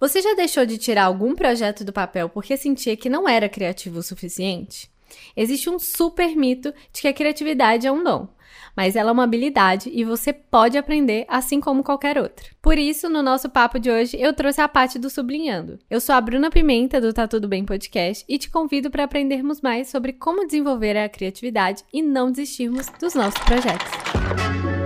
Você já deixou de tirar algum projeto do papel porque sentia que não era criativo o suficiente? Existe um super mito de que a criatividade é um dom, mas ela é uma habilidade e você pode aprender assim como qualquer outra. Por isso, no nosso papo de hoje, eu trouxe a parte do Sublinhando. Eu sou a Bruna Pimenta do Tá Tudo Bem Podcast e te convido para aprendermos mais sobre como desenvolver a criatividade e não desistirmos dos nossos projetos.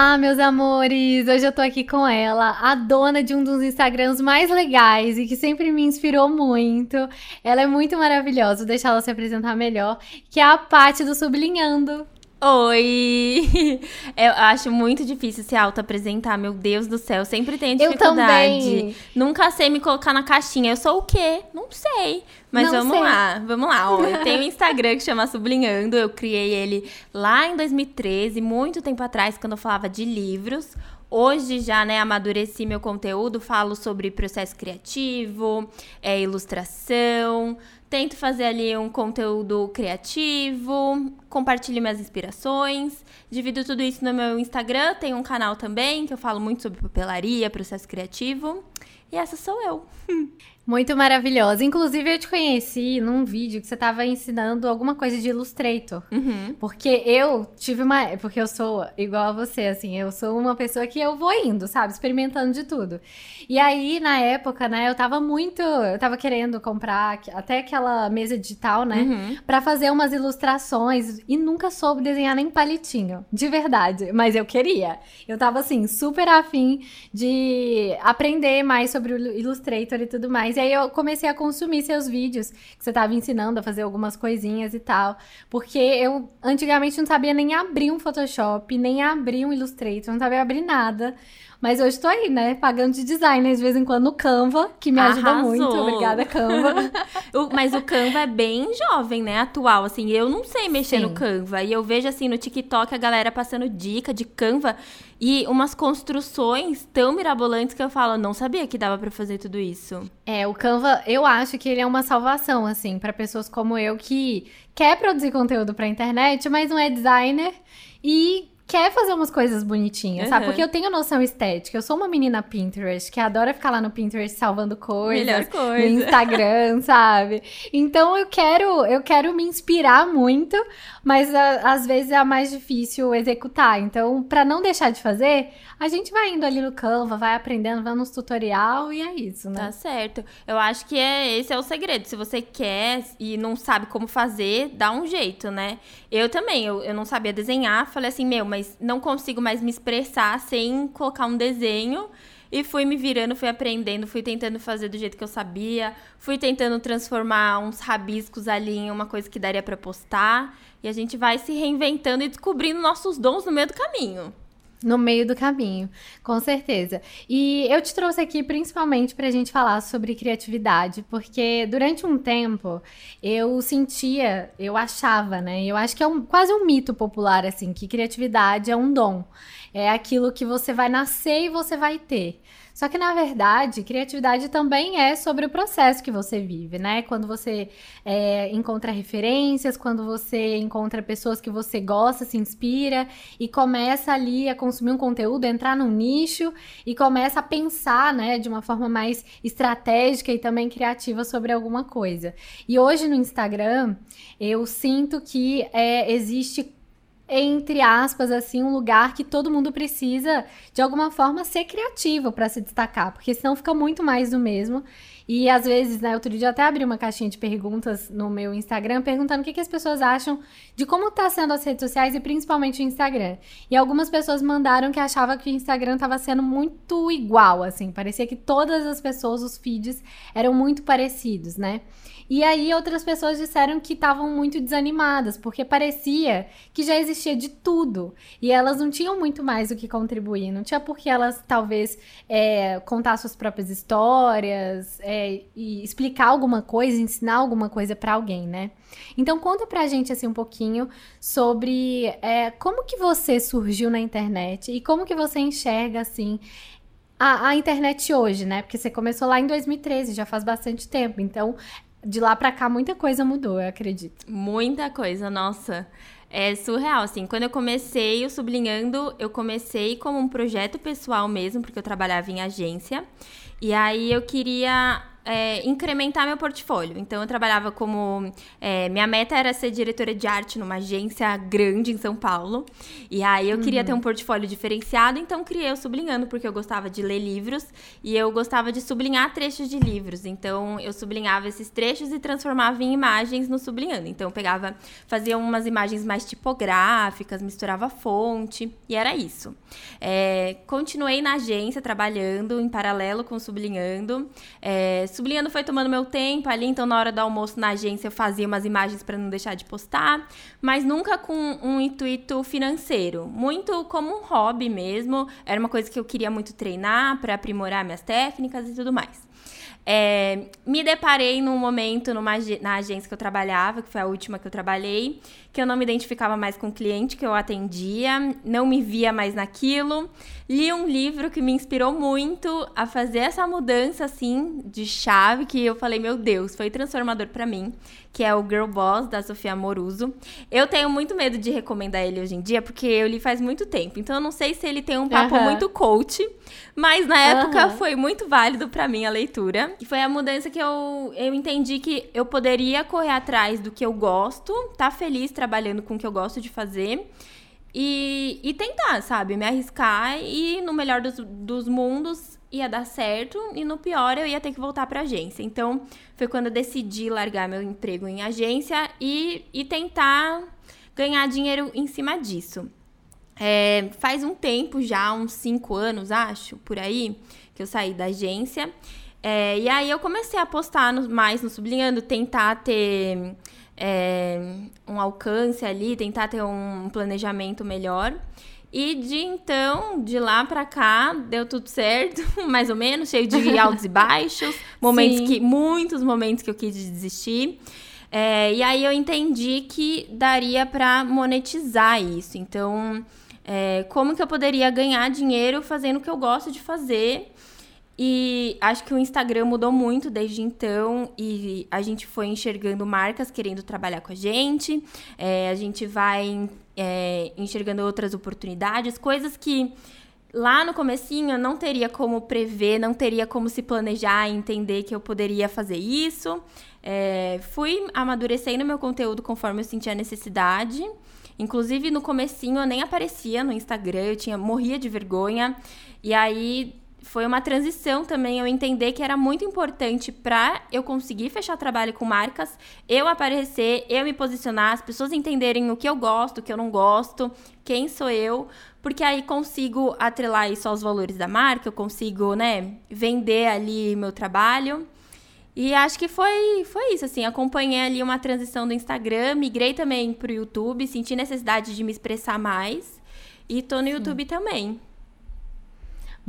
Olá, meus amores! Hoje eu tô aqui com ela, a dona de um dos Instagrams mais legais e que sempre me inspirou muito. Ela é muito maravilhosa, vou deixar ela se apresentar melhor, que é a Paty do Sublinhando. Oi! Eu acho muito difícil se auto-apresentar, meu Deus do céu. Sempre tenho dificuldade. Eu também. Nunca sei me colocar na caixinha. Eu sou o quê? Não sei. Mas Não vamos sei. lá, vamos lá. Ó, eu tenho um Instagram que chama Sublinhando. Eu criei ele lá em 2013, muito tempo atrás, quando eu falava de livros. Hoje já, né, amadureci meu conteúdo, falo sobre processo criativo, é, ilustração, tento fazer ali um conteúdo criativo, compartilho minhas inspirações, divido tudo isso no meu Instagram, tem um canal também que eu falo muito sobre papelaria, processo criativo. E essa sou eu. Muito maravilhosa. Inclusive, eu te conheci num vídeo que você tava ensinando alguma coisa de Illustrator. Uhum. Porque eu tive uma. Porque eu sou igual a você, assim. Eu sou uma pessoa que eu vou indo, sabe? Experimentando de tudo. E aí, na época, né, eu tava muito. Eu tava querendo comprar até aquela mesa digital, né? Uhum. Pra fazer umas ilustrações. E nunca soube desenhar nem palitinho. De verdade. Mas eu queria. Eu tava, assim, super afim de aprender mais sobre o Illustrator e tudo mais. E aí eu comecei a consumir seus vídeos, que você tava ensinando a fazer algumas coisinhas e tal. Porque eu antigamente não sabia nem abrir um Photoshop, nem abrir um Illustrator, não sabia abrir nada. Mas hoje tô aí, né? Pagando de designer de vez em quando no Canva, que me ajuda Arrasou. muito. Obrigada, Canva. O- mas o Canva é bem jovem, né? Atual, assim. Eu não sei mexer Sim. no Canva. E eu vejo, assim, no TikTok a galera passando dica de Canva e umas construções tão mirabolantes que eu falo, não sabia que dava pra fazer tudo isso. É, o Canva, eu acho que ele é uma salvação, assim, pra pessoas como eu que quer produzir conteúdo pra internet, mas não é designer e quer fazer umas coisas bonitinhas, sabe? Uhum. Porque eu tenho noção estética. Eu sou uma menina Pinterest que adora ficar lá no Pinterest salvando coisas. Melhor No coisa. Instagram, sabe? Então eu quero, eu quero me inspirar muito, mas a- às vezes é mais difícil executar. Então, pra não deixar de fazer, a gente vai indo ali no Canva, vai aprendendo, vai nos tutorial e é isso, né? Tá certo. Eu acho que é, esse é o segredo. Se você quer e não sabe como fazer, dá um jeito, né? Eu também, eu, eu não sabia desenhar. Falei assim, meu, mas não consigo mais me expressar sem colocar um desenho. E fui me virando, fui aprendendo, fui tentando fazer do jeito que eu sabia. Fui tentando transformar uns rabiscos ali em uma coisa que daria pra postar. E a gente vai se reinventando e descobrindo nossos dons no meio do caminho. No meio do caminho, com certeza. E eu te trouxe aqui principalmente pra gente falar sobre criatividade, porque durante um tempo eu sentia, eu achava, né? Eu acho que é um, quase um mito popular, assim, que criatividade é um dom. É aquilo que você vai nascer e você vai ter. Só que, na verdade, criatividade também é sobre o processo que você vive, né? Quando você é, encontra referências, quando você encontra pessoas que você gosta, se inspira e começa ali a consumir um conteúdo, entrar num nicho e começa a pensar, né, de uma forma mais estratégica e também criativa sobre alguma coisa. E hoje no Instagram, eu sinto que é, existe entre aspas, assim, um lugar que todo mundo precisa, de alguma forma, ser criativo para se destacar, porque senão fica muito mais do mesmo. E às vezes, né, outro dia eu até abri uma caixinha de perguntas no meu Instagram, perguntando o que, que as pessoas acham de como tá sendo as redes sociais e principalmente o Instagram. E algumas pessoas mandaram que achavam que o Instagram tava sendo muito igual, assim, parecia que todas as pessoas, os feeds, eram muito parecidos, né? E aí outras pessoas disseram que estavam muito desanimadas, porque parecia que já existia de tudo. E elas não tinham muito mais o que contribuir. Não tinha por que elas, talvez, é, contar suas próprias histórias é, e explicar alguma coisa, ensinar alguma coisa pra alguém, né? Então conta pra gente, assim, um pouquinho sobre é, como que você surgiu na internet e como que você enxerga, assim, a, a internet hoje, né? Porque você começou lá em 2013, já faz bastante tempo. Então, de lá pra cá muita coisa mudou, eu acredito. Muita coisa, nossa. É surreal, assim. Quando eu comecei o Sublinhando, eu comecei como um projeto pessoal mesmo, porque eu trabalhava em agência. E aí eu queria é, incrementar meu portfólio. Então, eu trabalhava como. É, minha meta era ser diretora de arte numa agência grande em São Paulo. E aí eu uhum. queria ter um portfólio diferenciado, então criei o Sublinhando, porque eu gostava de ler livros e eu gostava de sublinhar trechos de livros. Então, eu sublinhava esses trechos e transformava em imagens no Sublinhando. Então, eu pegava, fazia umas imagens mais tipográficas, misturava fonte, e era isso. É, continuei na agência trabalhando em paralelo com o Sublinhando. Sublinhando foi tomando meu tempo ali, então na hora do almoço na agência eu fazia umas imagens para não deixar de postar, mas nunca com um intuito financeiro, muito como um hobby mesmo. Era uma coisa que eu queria muito treinar para aprimorar minhas técnicas e tudo mais. É, me deparei num momento numa, na agência que eu trabalhava, que foi a última que eu trabalhei, que eu não me identificava mais com o cliente que eu atendia, não me via mais naquilo. Li um livro que me inspirou muito a fazer essa mudança assim de chave que eu falei, meu Deus, foi transformador para mim, que é o Girl Boss da Sofia Moruso. Eu tenho muito medo de recomendar ele hoje em dia porque eu li faz muito tempo. Então eu não sei se ele tem um papo uhum. muito coach, mas na época uhum. foi muito válido para mim a leitura. E foi a mudança que eu eu entendi que eu poderia correr atrás do que eu gosto, tá feliz trabalhando com o que eu gosto de fazer e, e tentar, sabe? Me arriscar e no melhor dos, dos mundos ia dar certo e no pior eu ia ter que voltar para agência. Então foi quando eu decidi largar meu emprego em agência e, e tentar ganhar dinheiro em cima disso. É, faz um tempo já, uns cinco anos, acho, por aí, que eu saí da agência. É, e aí eu comecei a postar no, mais no Sublinhando, tentar ter é, um alcance ali, tentar ter um planejamento melhor. E de então, de lá para cá, deu tudo certo, mais ou menos, cheio de altos e baixos, momentos Sim. que muitos momentos que eu quis desistir. É, e aí eu entendi que daria para monetizar isso. Então, é, como que eu poderia ganhar dinheiro fazendo o que eu gosto de fazer? E acho que o Instagram mudou muito desde então e a gente foi enxergando marcas querendo trabalhar com a gente, é, a gente vai é, enxergando outras oportunidades, coisas que lá no comecinho eu não teria como prever, não teria como se planejar e entender que eu poderia fazer isso. É, fui amadurecendo meu conteúdo conforme eu sentia necessidade. Inclusive no comecinho eu nem aparecia no Instagram, eu tinha morria de vergonha. E aí foi uma transição também eu entender que era muito importante para eu conseguir fechar trabalho com marcas, eu aparecer, eu me posicionar, as pessoas entenderem o que eu gosto, o que eu não gosto, quem sou eu, porque aí consigo atrelar isso aos valores da marca, eu consigo, né, vender ali meu trabalho. E acho que foi, foi isso, assim, acompanhei ali uma transição do Instagram, migrei também pro YouTube, senti necessidade de me expressar mais e tô no Sim. YouTube também.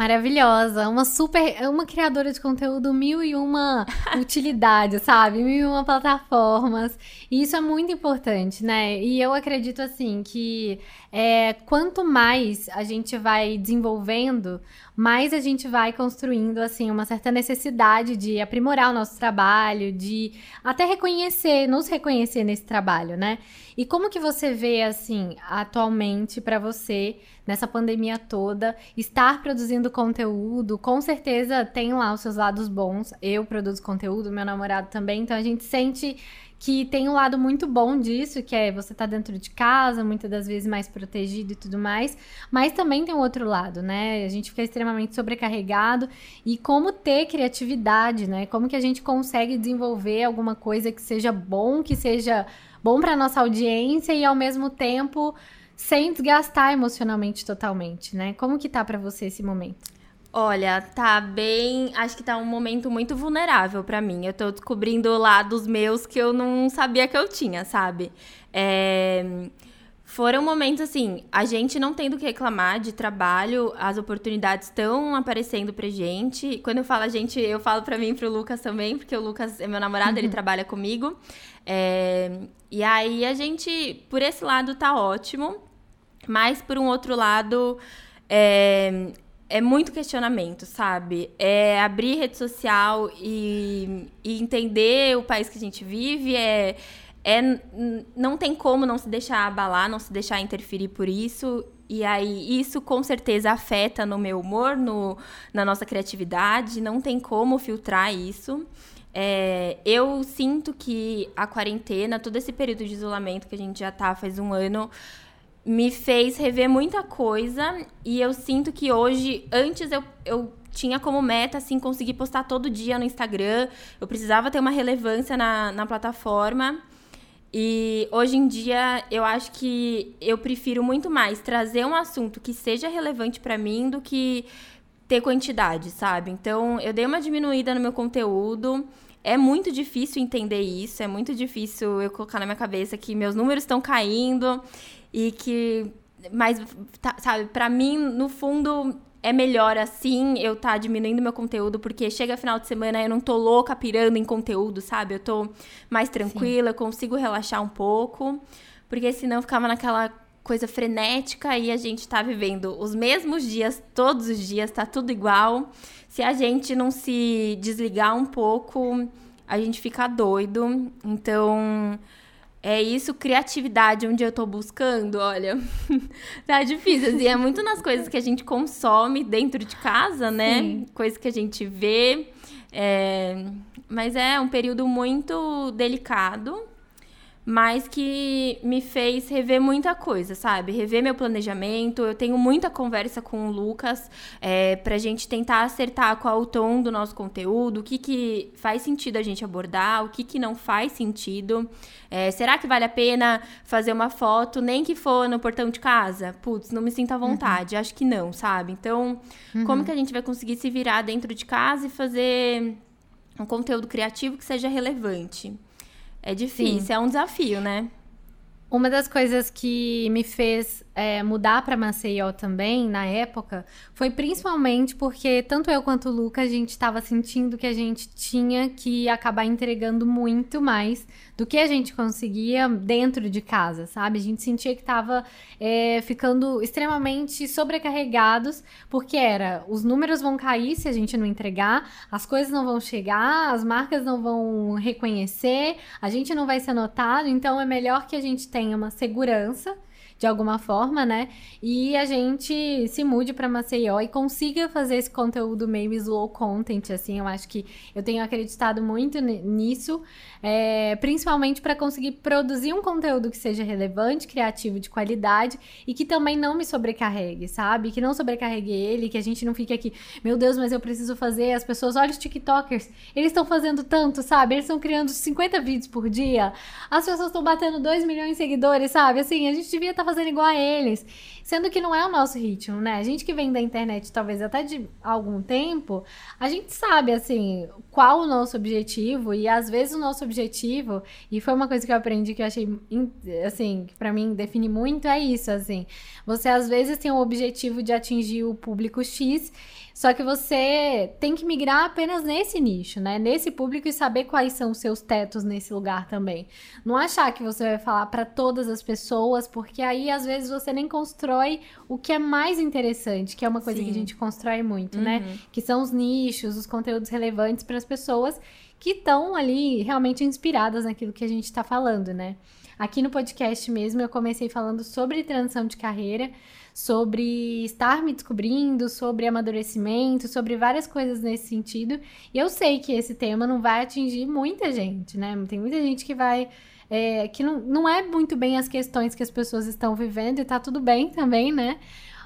Maravilhosa, uma super, uma criadora de conteúdo mil e uma utilidades, sabe? Mil e uma plataformas. E isso é muito importante, né? E eu acredito assim que é, quanto mais a gente vai desenvolvendo, mais a gente vai construindo assim uma certa necessidade de aprimorar o nosso trabalho, de até reconhecer, nos reconhecer nesse trabalho, né? E como que você vê assim atualmente para você nessa pandemia toda, estar produzindo conteúdo, com certeza tem lá os seus lados bons. Eu produzo conteúdo, meu namorado também, então a gente sente que tem um lado muito bom disso, que é você tá dentro de casa, muitas das vezes mais protegido e tudo mais, mas também tem um outro lado, né? A gente fica extremamente sobrecarregado e como ter criatividade, né? Como que a gente consegue desenvolver alguma coisa que seja bom, que seja bom para nossa audiência e ao mesmo tempo sem desgastar emocionalmente totalmente, né? Como que tá para você esse momento? Olha, tá bem. Acho que tá um momento muito vulnerável para mim. Eu tô descobrindo lados meus que eu não sabia que eu tinha, sabe? É... Foram momentos assim, a gente não tem do que reclamar de trabalho, as oportunidades estão aparecendo pra gente. Quando eu falo a gente, eu falo pra mim e pro Lucas também, porque o Lucas é meu namorado, uhum. ele trabalha comigo. É... E aí a gente, por esse lado, tá ótimo. Mas, por um outro lado, é, é muito questionamento, sabe? É abrir rede social e, e entender o país que a gente vive, é, é não tem como não se deixar abalar, não se deixar interferir por isso. E aí, isso com certeza afeta no meu humor, no, na nossa criatividade, não tem como filtrar isso. É, eu sinto que a quarentena, todo esse período de isolamento que a gente já tá faz um ano, me fez rever muita coisa. E eu sinto que hoje, antes eu, eu tinha como meta, assim, conseguir postar todo dia no Instagram. Eu precisava ter uma relevância na, na plataforma. E hoje em dia eu acho que eu prefiro muito mais trazer um assunto que seja relevante para mim do que ter quantidade, sabe? Então eu dei uma diminuída no meu conteúdo. É muito difícil entender isso, é muito difícil eu colocar na minha cabeça que meus números estão caindo e que mas tá, sabe, para mim no fundo é melhor assim eu tá diminuindo meu conteúdo, porque chega final de semana eu não tô louca pirando em conteúdo, sabe? Eu tô mais tranquila, Sim. eu consigo relaxar um pouco, porque senão ficava naquela coisa frenética e a gente tá vivendo os mesmos dias todos os dias, tá tudo igual. Se a gente não se desligar um pouco, a gente fica doido. Então, é isso, criatividade, onde eu tô buscando, olha, tá difícil, assim, é muito nas coisas que a gente consome dentro de casa, né? Sim. Coisas que a gente vê, é... mas é um período muito delicado, mas que me fez rever muita coisa, sabe? Rever meu planejamento. Eu tenho muita conversa com o Lucas é, pra gente tentar acertar qual o tom do nosso conteúdo, o que, que faz sentido a gente abordar, o que, que não faz sentido. É, será que vale a pena fazer uma foto, nem que for no portão de casa? Putz, não me sinto à vontade. Uhum. Acho que não, sabe? Então, uhum. como que a gente vai conseguir se virar dentro de casa e fazer um conteúdo criativo que seja relevante? É difícil, Sim. é um desafio, né? Uma das coisas que me fez é, mudar para Maceió também, na época, foi principalmente porque tanto eu quanto o Luca, a gente estava sentindo que a gente tinha que acabar entregando muito mais do que a gente conseguia dentro de casa, sabe? A gente sentia que estava é, ficando extremamente sobrecarregados, porque era os números vão cair se a gente não entregar, as coisas não vão chegar, as marcas não vão reconhecer, a gente não vai ser notado, então é melhor que a gente tenha uma segurança de alguma forma, né? E a gente se mude para Maceió e consiga fazer esse conteúdo meio slow content, assim. Eu acho que eu tenho acreditado muito nisso, é, principalmente para conseguir produzir um conteúdo que seja relevante, criativo, de qualidade e que também não me sobrecarregue, sabe? Que não sobrecarregue ele, que a gente não fique aqui, meu Deus, mas eu preciso fazer. As pessoas, olha os TikTokers, eles estão fazendo tanto, sabe? Eles estão criando 50 vídeos por dia, as pessoas estão batendo 2 milhões de seguidores, sabe? Assim, a gente devia estar tá fazendo igual a eles. Sendo que não é o nosso ritmo, né? A gente que vem da internet, talvez até de algum tempo, a gente sabe, assim, qual o nosso objetivo. E às vezes o nosso objetivo, e foi uma coisa que eu aprendi que eu achei, assim, que pra mim define muito, é isso, assim. Você às vezes tem o objetivo de atingir o público X só que você tem que migrar apenas nesse nicho, né? Nesse público e saber quais são os seus tetos nesse lugar também. Não achar que você vai falar para todas as pessoas, porque aí às vezes você nem constrói o que é mais interessante, que é uma coisa Sim. que a gente constrói muito, né? uhum. né? Que são os nichos, os conteúdos relevantes para as pessoas que estão ali realmente inspiradas naquilo que a gente está falando, né? Aqui no podcast mesmo eu comecei falando sobre transição de carreira sobre estar me descobrindo, sobre amadurecimento, sobre várias coisas nesse sentido. E eu sei que esse tema não vai atingir muita gente, né? Tem muita gente que vai. É, que não, não é muito bem as questões que as pessoas estão vivendo e tá tudo bem também, né?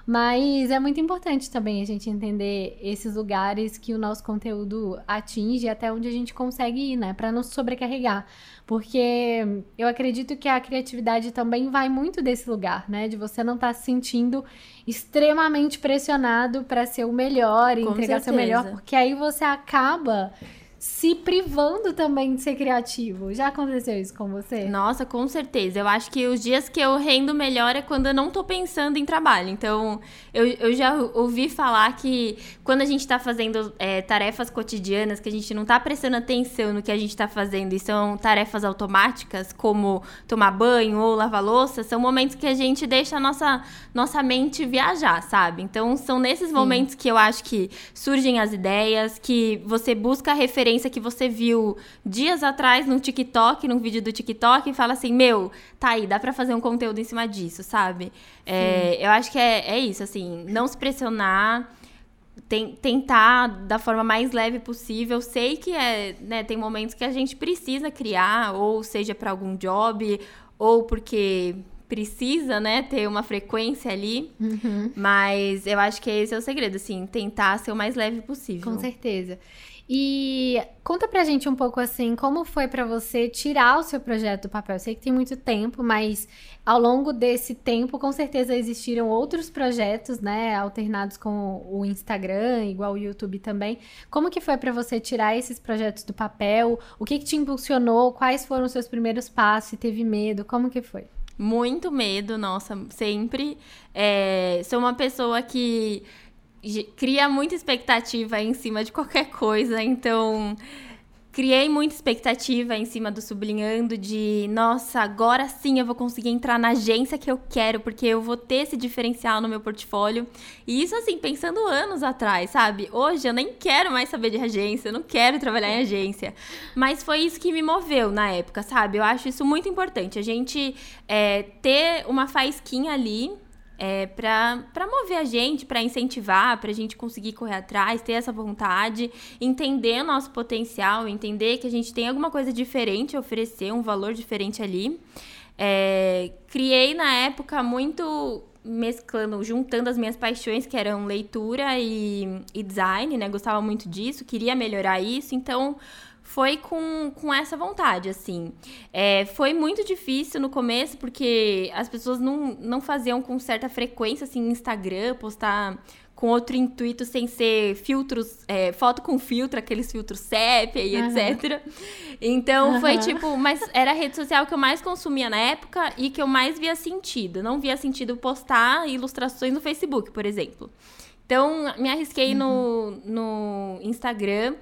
Mas é muito importante também a gente entender esses lugares que o nosso conteúdo atinge até onde a gente consegue ir, né? Para não sobrecarregar. Porque eu acredito que a criatividade também vai muito desse lugar, né? De você não estar tá se sentindo extremamente pressionado para ser o melhor e Com entregar certeza. seu melhor, porque aí você acaba se privando também de ser criativo. Já aconteceu isso com você? Nossa, com certeza. Eu acho que os dias que eu rendo melhor é quando eu não tô pensando em trabalho. Então, eu, eu já ouvi falar que quando a gente tá fazendo é, tarefas cotidianas, que a gente não tá prestando atenção no que a gente tá fazendo e são tarefas automáticas, como tomar banho ou lavar louça, são momentos que a gente deixa a nossa, nossa mente viajar, sabe? Então, são nesses Sim. momentos que eu acho que surgem as ideias, que você busca a referência que você viu dias atrás no TikTok, num vídeo do TikTok, e fala assim: Meu, tá aí, dá pra fazer um conteúdo em cima disso, sabe? É, eu acho que é, é isso, assim, não se pressionar tem, tentar da forma mais leve possível. Sei que é, né, tem momentos que a gente precisa criar, ou seja para algum job, ou porque precisa, né, ter uma frequência ali. Uhum. Mas eu acho que esse é o segredo, assim, tentar ser o mais leve possível. Com certeza. E conta pra gente um pouco assim, como foi para você tirar o seu projeto do papel? Eu sei que tem muito tempo, mas ao longo desse tempo, com certeza existiram outros projetos, né, alternados com o Instagram, igual o YouTube também. Como que foi para você tirar esses projetos do papel? O que que te impulsionou? Quais foram os seus primeiros passos? Se teve medo? Como que foi? Muito medo, nossa, sempre. É, sou uma pessoa que cria muita expectativa em cima de qualquer coisa, então criei muita expectativa em cima do sublinhando de, nossa, agora sim eu vou conseguir entrar na agência que eu quero, porque eu vou ter esse diferencial no meu portfólio. E isso assim, pensando anos atrás, sabe? Hoje eu nem quero mais saber de agência, eu não quero trabalhar em agência. Mas foi isso que me moveu na época, sabe? Eu acho isso muito importante. A gente é, ter uma faísquinha ali é, para mover a gente, para incentivar, para a gente conseguir correr atrás, ter essa vontade, entender nosso potencial, entender que a gente tem alguma coisa diferente a oferecer, um valor diferente ali. É, criei na época muito mesclando, juntando as minhas paixões, que eram leitura e, e design, né? Gostava muito disso, queria melhorar isso, então foi com, com essa vontade, assim. É, foi muito difícil no começo, porque as pessoas não, não faziam com certa frequência, assim, Instagram, postar com outro intuito, sem ser filtros, é, foto com filtro, aqueles filtros sépia e uhum. etc. Então, uhum. foi tipo, mas era a rede social que eu mais consumia na época e que eu mais via sentido. Não via sentido postar ilustrações no Facebook, por exemplo. Então, me arrisquei uhum. no, no Instagram.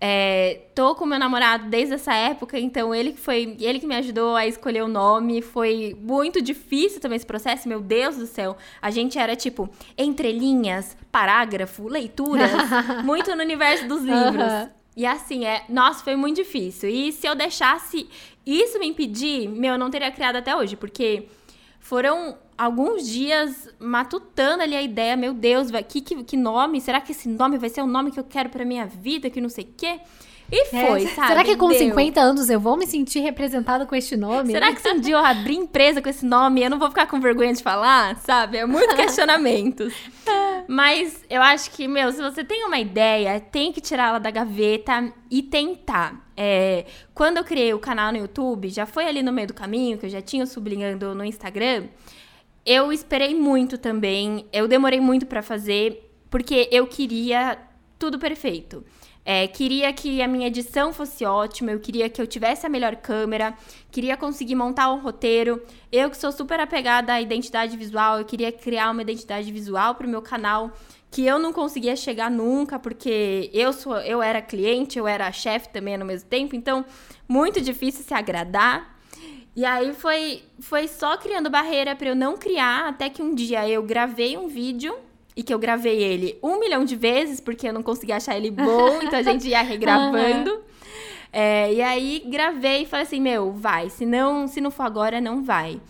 É, tô com meu namorado desde essa época, então ele que foi, ele que me ajudou a escolher o nome. Foi muito difícil também esse processo, meu Deus do céu. A gente era tipo entrelinhas, parágrafo, leituras, muito no universo dos livros. Uhum. E assim, é, nossa, foi muito difícil. E se eu deixasse isso me impedir, meu, eu não teria criado até hoje, porque foram alguns dias matutando ali a ideia, meu Deus, vai, que, que, que nome? Será que esse nome vai ser o nome que eu quero pra minha vida, que não sei o quê? E é, foi, é, sabe? Será que com Deu. 50 anos eu vou me sentir representada com este nome? Será que se um dia eu abrir empresa com esse nome, eu não vou ficar com vergonha de falar, sabe? É muito questionamentos. Mas eu acho que, meu, se você tem uma ideia, tem que tirá-la da gaveta e tentar. É, quando eu criei o canal no YouTube, já foi ali no meio do caminho, que eu já tinha sublinhando no Instagram, eu esperei muito também. Eu demorei muito para fazer, porque eu queria tudo perfeito. É, queria que a minha edição fosse ótima, eu queria que eu tivesse a melhor câmera, queria conseguir montar um roteiro. Eu que sou super apegada à identidade visual, eu queria criar uma identidade visual para o meu canal que eu não conseguia chegar nunca, porque eu sou, eu era cliente, eu era chefe também no mesmo tempo, então muito difícil se agradar. E aí foi, foi só criando barreira para eu não criar, até que um dia eu gravei um vídeo e que eu gravei ele um milhão de vezes, porque eu não conseguia achar ele bom, então a gente ia regravando. Uhum. É, e aí gravei e falei assim, meu, vai. Se não, se não for agora, não vai.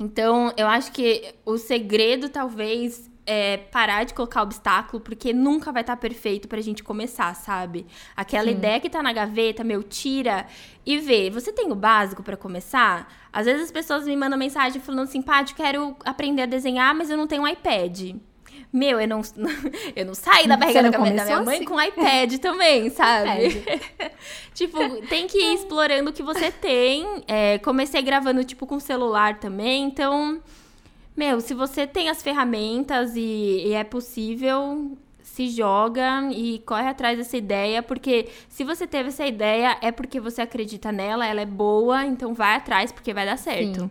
Então, eu acho que o segredo, talvez, é parar de colocar obstáculo, porque nunca vai estar tá perfeito pra gente começar, sabe? Aquela Sim. ideia que tá na gaveta, meu, tira e vê. Você tem o básico para começar? Às vezes as pessoas me mandam mensagem falando assim, Pá, eu quero aprender a desenhar, mas eu não tenho um iPad. Meu, eu não, eu não saí da barriga da, da minha mãe assim? com iPad também, sabe? tipo, tem que ir explorando o que você tem. É, comecei gravando, tipo, com celular também. Então, meu, se você tem as ferramentas e, e é possível, se joga e corre atrás dessa ideia, porque se você teve essa ideia, é porque você acredita nela, ela é boa, então vai atrás, porque vai dar certo. Sim.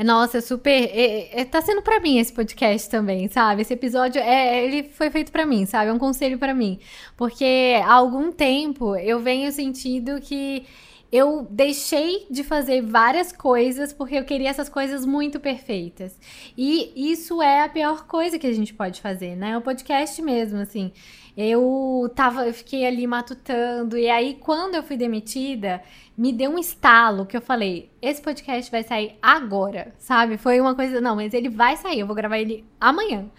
É, nossa, é super. É, é, tá sendo para mim esse podcast também, sabe? Esse episódio é, ele foi feito para mim, sabe? É um conselho para mim, porque há algum tempo eu venho sentindo que eu deixei de fazer várias coisas porque eu queria essas coisas muito perfeitas. E isso é a pior coisa que a gente pode fazer, né? O podcast mesmo, assim. Eu tava, eu fiquei ali matutando e aí quando eu fui demitida, me deu um estalo que eu falei, esse podcast vai sair agora, sabe? Foi uma coisa, não, mas ele vai sair, eu vou gravar ele amanhã.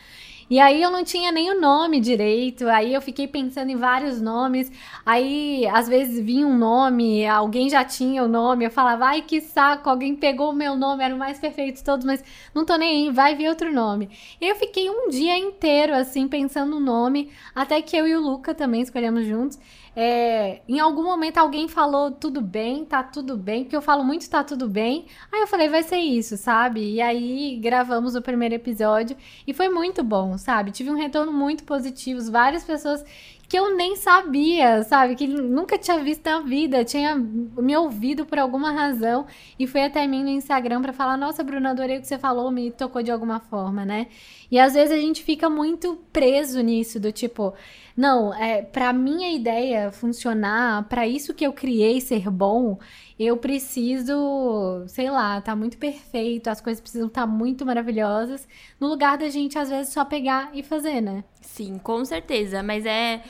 E aí eu não tinha nem o nome direito, aí eu fiquei pensando em vários nomes. Aí às vezes vinha um nome, alguém já tinha o nome, eu falava, ai que saco, alguém pegou o meu nome, era o mais perfeito de todos, mas não tô nem aí, vai vir outro nome. E eu fiquei um dia inteiro assim pensando no nome, até que eu e o Luca também escolhemos juntos. É, em algum momento alguém falou tudo bem, tá tudo bem, porque eu falo muito tá tudo bem. Aí eu falei, vai ser isso, sabe? E aí gravamos o primeiro episódio e foi muito bom, sabe? Tive um retorno muito positivo, várias pessoas que eu nem sabia, sabe? Que nunca tinha visto na vida, tinha me ouvido por alguma razão e foi até mim no Instagram para falar: Nossa, Bruna, adorei o que você falou, me tocou de alguma forma, né? E às vezes a gente fica muito preso nisso, do tipo, não, é, para minha ideia funcionar, para isso que eu criei ser bom, eu preciso, sei lá, tá muito perfeito, as coisas precisam estar tá muito maravilhosas, no lugar da gente às vezes só pegar e fazer, né? Sim, com certeza, mas é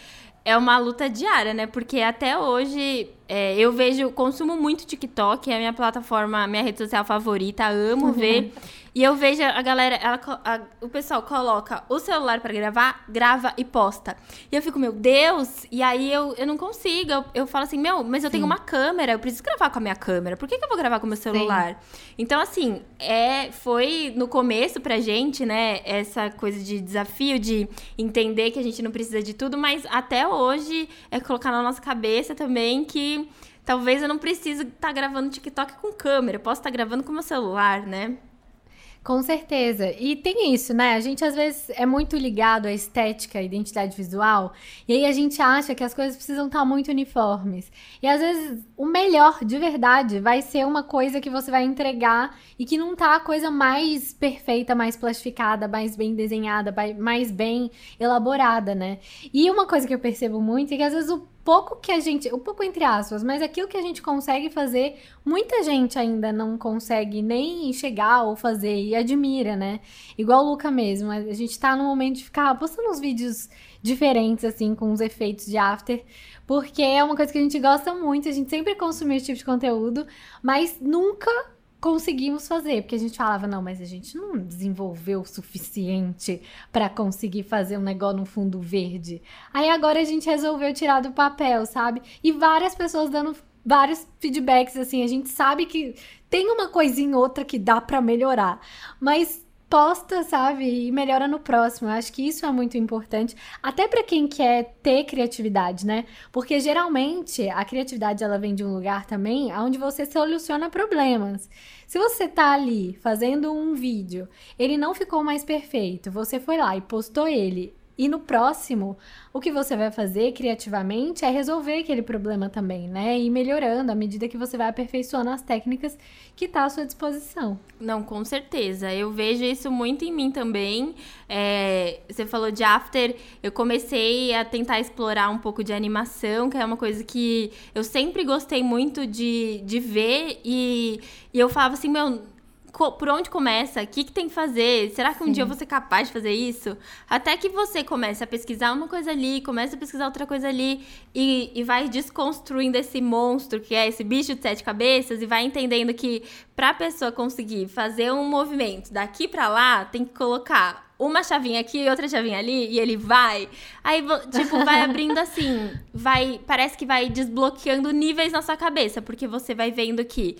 é uma luta diária, né? Porque até hoje é, eu vejo, consumo muito TikTok, é a minha plataforma, minha rede social favorita, amo uhum. ver. E eu vejo a galera, ela, a, o pessoal coloca o celular para gravar, grava e posta. E eu fico, meu Deus, e aí eu, eu não consigo. Eu, eu falo assim, meu, mas eu Sim. tenho uma câmera, eu preciso gravar com a minha câmera. Por que, que eu vou gravar com o meu celular? Sim. Então, assim, é, foi no começo pra gente, né, essa coisa de desafio, de entender que a gente não precisa de tudo, mas até hoje é colocar na nossa cabeça também que talvez eu não precise estar tá gravando TikTok com câmera, eu posso estar tá gravando com meu celular, né? Com certeza. E tem isso, né? A gente às vezes é muito ligado à estética, à identidade visual, e aí a gente acha que as coisas precisam estar muito uniformes. E às vezes o melhor de verdade vai ser uma coisa que você vai entregar e que não tá a coisa mais perfeita, mais plastificada, mais bem desenhada, mais bem elaborada, né? E uma coisa que eu percebo muito é que às vezes o pouco que a gente, um pouco entre aspas, mas aquilo que a gente consegue fazer, muita gente ainda não consegue nem chegar ou fazer e admira, né? Igual o Luca mesmo, a gente tá no momento de ficar postando uns vídeos diferentes, assim, com os efeitos de after, porque é uma coisa que a gente gosta muito, a gente sempre consumiu esse tipo de conteúdo, mas nunca conseguimos fazer, porque a gente falava, não, mas a gente não desenvolveu o suficiente para conseguir fazer um negócio no fundo verde. Aí agora a gente resolveu tirar do papel, sabe? E várias pessoas dando vários feedbacks assim, a gente sabe que tem uma coisinha outra que dá para melhorar, mas posta, sabe? E melhora no próximo. Eu acho que isso é muito importante, até para quem quer ter criatividade, né? Porque geralmente a criatividade ela vem de um lugar também onde você soluciona problemas. Se você tá ali fazendo um vídeo, ele não ficou mais perfeito, você foi lá e postou ele e no próximo, o que você vai fazer criativamente é resolver aquele problema também, né? E melhorando à medida que você vai aperfeiçoando as técnicas que está à sua disposição. Não, com certeza. Eu vejo isso muito em mim também. É, você falou de after, eu comecei a tentar explorar um pouco de animação, que é uma coisa que eu sempre gostei muito de, de ver. E, e eu falava assim, meu por onde começa? O que, que tem que fazer? Será que um Sim. dia eu vou ser capaz de fazer isso? Até que você comece a pesquisar uma coisa ali, comece a pesquisar outra coisa ali e, e vai desconstruindo esse monstro que é esse bicho de sete cabeças e vai entendendo que para a pessoa conseguir fazer um movimento daqui para lá, tem que colocar uma chavinha aqui e outra chavinha ali e ele vai. Aí, tipo, vai abrindo assim, vai, parece que vai desbloqueando níveis na sua cabeça, porque você vai vendo que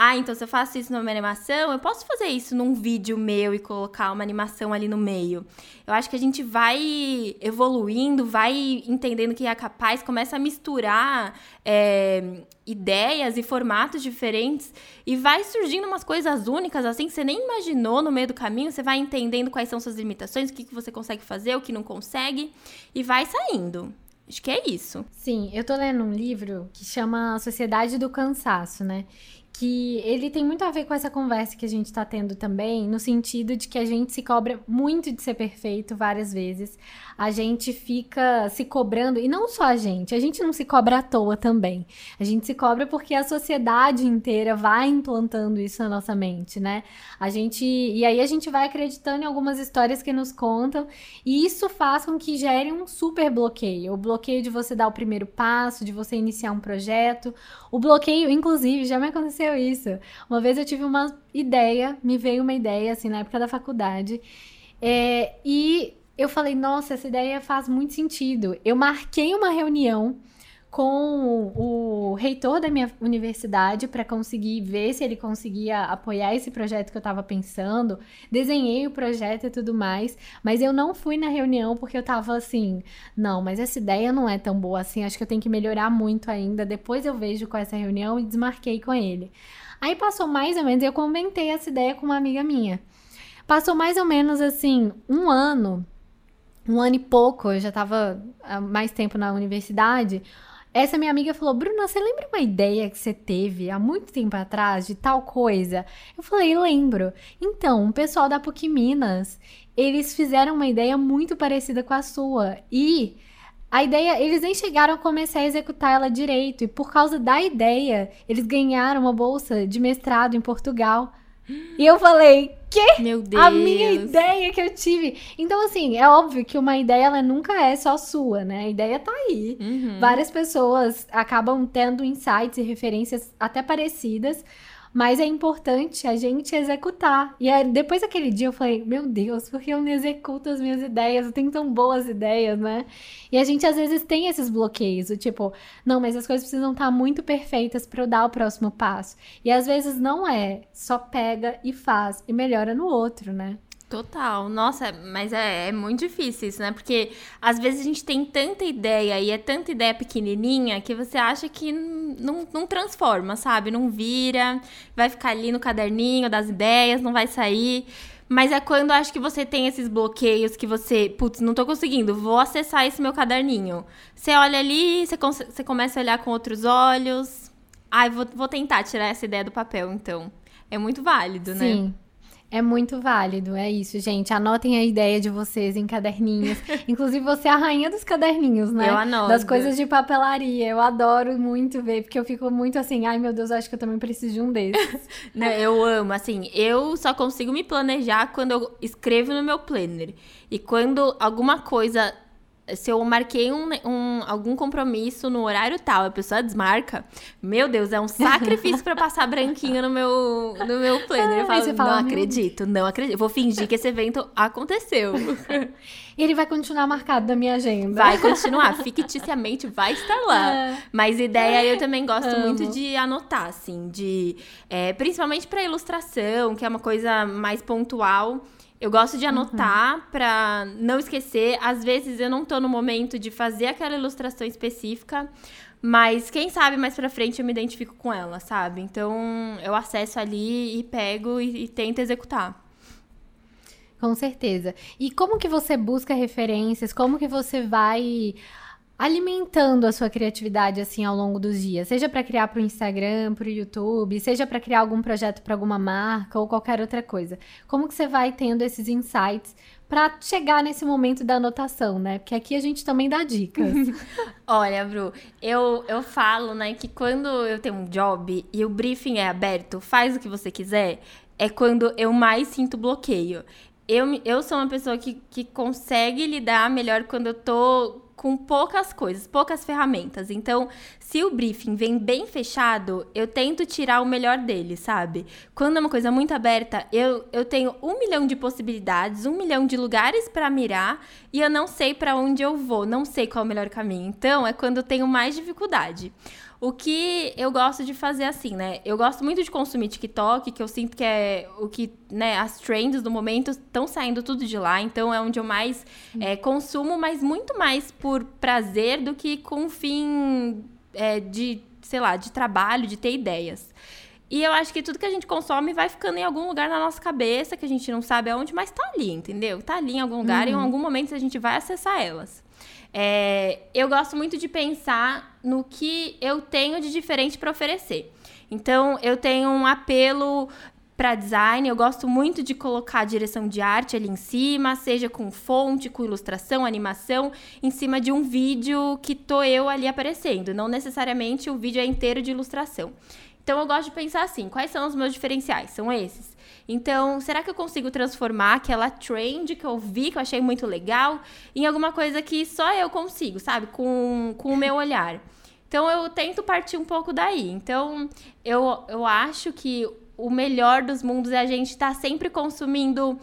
ah, então se eu faço isso numa animação, eu posso fazer isso num vídeo meu e colocar uma animação ali no meio. Eu acho que a gente vai evoluindo, vai entendendo que é capaz, começa a misturar é, ideias e formatos diferentes e vai surgindo umas coisas únicas, assim, que você nem imaginou no meio do caminho. Você vai entendendo quais são suas limitações, o que, que você consegue fazer, o que não consegue, e vai saindo. Acho que é isso. Sim, eu tô lendo um livro que chama Sociedade do Cansaço, né? Que ele tem muito a ver com essa conversa que a gente está tendo também, no sentido de que a gente se cobra muito de ser perfeito várias vezes. A gente fica se cobrando, e não só a gente, a gente não se cobra à toa também. A gente se cobra porque a sociedade inteira vai implantando isso na nossa mente, né? A gente. E aí a gente vai acreditando em algumas histórias que nos contam, e isso faz com que gere um super bloqueio. O bloqueio de você dar o primeiro passo, de você iniciar um projeto. O bloqueio, inclusive, já me aconteceu isso. Uma vez eu tive uma ideia, me veio uma ideia, assim, na época da faculdade. É, e eu falei, nossa, essa ideia faz muito sentido. Eu marquei uma reunião com o reitor da minha universidade para conseguir ver se ele conseguia apoiar esse projeto que eu estava pensando. Desenhei o projeto e tudo mais, mas eu não fui na reunião porque eu estava assim, não, mas essa ideia não é tão boa assim, acho que eu tenho que melhorar muito ainda. Depois eu vejo com essa reunião e desmarquei com ele. Aí passou mais ou menos, eu comentei essa ideia com uma amiga minha. Passou mais ou menos assim, um ano, um ano e pouco, eu já estava há mais tempo na universidade. Essa minha amiga falou: Bruna, você lembra uma ideia que você teve há muito tempo atrás de tal coisa? Eu falei: lembro. Então, o pessoal da PUC Minas, eles fizeram uma ideia muito parecida com a sua. E a ideia, eles nem chegaram a começar a executar ela direito. E por causa da ideia, eles ganharam uma bolsa de mestrado em Portugal. E eu falei, que? Meu Deus. A minha ideia que eu tive. Então, assim, é óbvio que uma ideia, ela nunca é só sua, né? A ideia tá aí. Uhum. Várias pessoas acabam tendo insights e referências até parecidas, mas é importante a gente executar. E aí, depois daquele dia eu falei, meu Deus, por que eu não executo as minhas ideias? Eu tenho tão boas ideias, né? E a gente às vezes tem esses bloqueios, tipo, não, mas as coisas precisam estar muito perfeitas para eu dar o próximo passo. E às vezes não é, só pega e faz e melhora no outro, né? Total. Nossa, mas é, é, muito difícil isso, né? Porque às vezes a gente tem tanta ideia e é tanta ideia pequenininha que você acha que não, não transforma, sabe? Não vira, vai ficar ali no caderninho das ideias, não vai sair. Mas é quando acho que você tem esses bloqueios que você, putz, não tô conseguindo, vou acessar esse meu caderninho. Você olha ali, você, você começa a olhar com outros olhos. Ai, vou, vou tentar tirar essa ideia do papel, então. É muito válido, Sim. né? Sim. É muito válido, é isso, gente. Anotem a ideia de vocês em caderninhos. Inclusive, você é a rainha dos caderninhos, né? Eu anoto. Das coisas de papelaria. Eu adoro muito ver, porque eu fico muito assim, ai meu Deus, acho que eu também preciso de um desses. Não, eu amo, assim, eu só consigo me planejar quando eu escrevo no meu planner. E quando alguma coisa se eu marquei um, um, algum compromisso no horário tal, a pessoa desmarca, meu Deus, é um sacrifício para passar branquinho no meu, no meu planner. Eu falo, fala, não acredito, não acredito. Vou fingir que esse evento aconteceu. E ele vai continuar marcado na minha agenda. Vai continuar, ficticiamente vai estar lá. É. Mas ideia eu também gosto Amo. muito de anotar, assim, de. É, principalmente para ilustração, que é uma coisa mais pontual. Eu gosto de anotar uhum. para não esquecer. Às vezes eu não tô no momento de fazer aquela ilustração específica, mas quem sabe mais para frente eu me identifico com ela, sabe? Então eu acesso ali e pego e, e tento executar. Com certeza. E como que você busca referências? Como que você vai alimentando a sua criatividade assim ao longo dos dias, seja para criar para o Instagram, para o YouTube, seja para criar algum projeto para alguma marca ou qualquer outra coisa. Como que você vai tendo esses insights para chegar nesse momento da anotação, né? Porque aqui a gente também dá dicas. Olha, Bru, eu, eu falo, né, que quando eu tenho um job e o briefing é aberto, faz o que você quiser, é quando eu mais sinto bloqueio. Eu, eu sou uma pessoa que, que consegue lidar melhor quando eu tô com poucas coisas, poucas ferramentas. Então, se o briefing vem bem fechado, eu tento tirar o melhor dele, sabe? Quando é uma coisa muito aberta, eu, eu tenho um milhão de possibilidades, um milhão de lugares para mirar e eu não sei para onde eu vou, não sei qual é o melhor caminho. Então, é quando eu tenho mais dificuldade. O que eu gosto de fazer assim, né? Eu gosto muito de consumir TikTok, que eu sinto que é o que, né, as trends do momento estão saindo tudo de lá, então é onde eu mais é, consumo, mas muito mais por prazer do que com fim é, de, sei lá, de trabalho, de ter ideias. E eu acho que tudo que a gente consome vai ficando em algum lugar na nossa cabeça, que a gente não sabe aonde, mas tá ali, entendeu? Tá ali em algum lugar uhum. e em uhum. algum momento a gente vai acessar elas. É, eu gosto muito de pensar no que eu tenho de diferente para oferecer. Então, eu tenho um apelo para design, eu gosto muito de colocar a direção de arte ali em cima, seja com fonte, com ilustração, animação, em cima de um vídeo que tô eu ali aparecendo. Não necessariamente o vídeo é inteiro de ilustração. Então eu gosto de pensar assim, quais são os meus diferenciais? São esses. Então, será que eu consigo transformar aquela trend que eu vi, que eu achei muito legal, em alguma coisa que só eu consigo, sabe? Com, com o meu olhar. Então, eu tento partir um pouco daí. Então, eu, eu acho que o melhor dos mundos é a gente estar tá sempre consumindo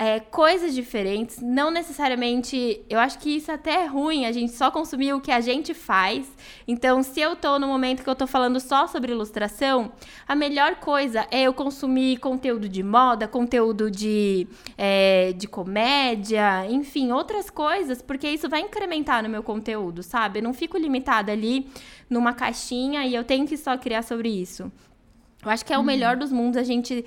é, coisas diferentes, não necessariamente. Eu acho que isso até é ruim, a gente só consumir o que a gente faz. Então, se eu tô no momento que eu tô falando só sobre ilustração, a melhor coisa é eu consumir conteúdo de moda, conteúdo de, é, de comédia, enfim, outras coisas, porque isso vai incrementar no meu conteúdo, sabe? Eu não fico limitada ali numa caixinha e eu tenho que só criar sobre isso. Eu acho que é o uhum. melhor dos mundos a gente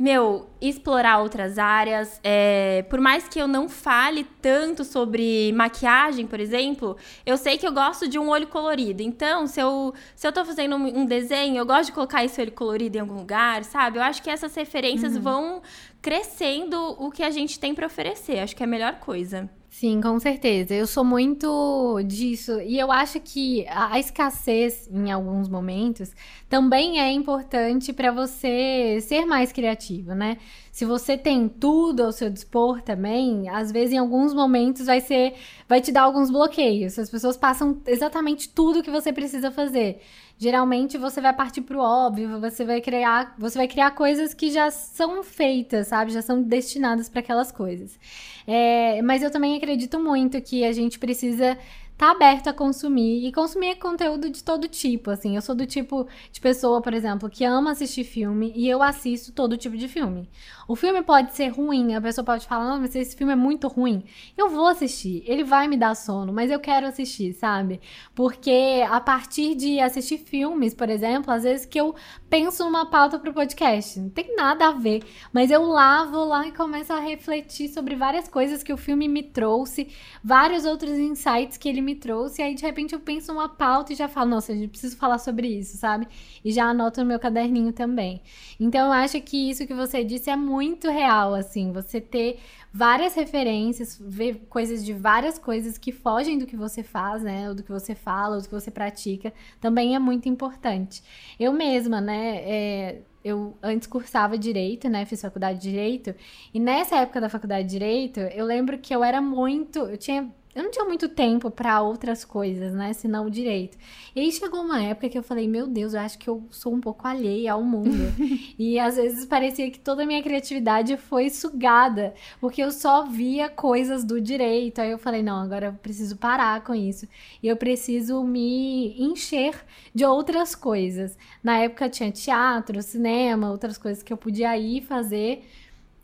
meu, explorar outras áreas. É, por mais que eu não fale tanto sobre maquiagem, por exemplo, eu sei que eu gosto de um olho colorido. Então, se eu, se eu tô fazendo um, desenho, eu gosto de colocar esse olho colorido em algum lugar, sabe? Eu acho que essas referências uhum. vão crescendo o que a gente tem para oferecer. Acho que é a melhor coisa. Sim, com certeza. Eu sou muito disso. E eu acho que a, escassez, em alguns momentos, também é importante para você ser mais criativo, né? Se você tem tudo ao seu dispor também, às vezes em alguns momentos vai ser vai te dar alguns bloqueios. As pessoas passam exatamente tudo que você precisa fazer geralmente você vai partir pro óbvio, você vai criar, você vai criar coisas que já são feitas, sabe? Já são destinadas para aquelas coisas. É, mas eu também acredito muito que a gente precisa tá aberto a consumir e consumir conteúdo de todo tipo, assim. Eu sou do tipo de pessoa, por exemplo, que ama assistir filme e eu assisto todo tipo de filme. O filme pode ser ruim, a pessoa pode falar, não, mas esse filme é muito ruim. Eu vou assistir, ele vai me dar sono, mas eu quero assistir, sabe? Porque a partir de assistir filmes, por exemplo, às vezes que eu penso numa pauta pro podcast, não tem nada a ver, mas eu lá vou lá e começo a refletir sobre várias coisas que o filme me trouxe, vários outros insights que ele me me trouxe. E aí, de repente, eu penso uma pauta e já falo, nossa, a gente precisa falar sobre isso, sabe? E já anoto no meu caderninho também. Então, eu acho que isso que você disse é muito real, assim. Você ter várias referências, ver coisas de várias coisas que fogem do que você faz, né? Ou do que você fala, ou do que você pratica, também é muito importante. Eu mesma, né? É, eu antes cursava direito, né? Fiz faculdade de direito. E nessa época da faculdade de direito, eu lembro que eu era muito. Eu tinha eu não tinha muito tempo para outras coisas, né? Senão o direito. E aí chegou uma época que eu falei, meu Deus, eu acho que eu sou um pouco alheia ao mundo. e às vezes parecia que toda a minha criatividade foi sugada, porque eu só via coisas do direito. Aí eu falei, não, agora eu preciso parar com isso. E eu preciso me encher de outras coisas. Na época tinha teatro, cinema, outras coisas que eu podia ir fazer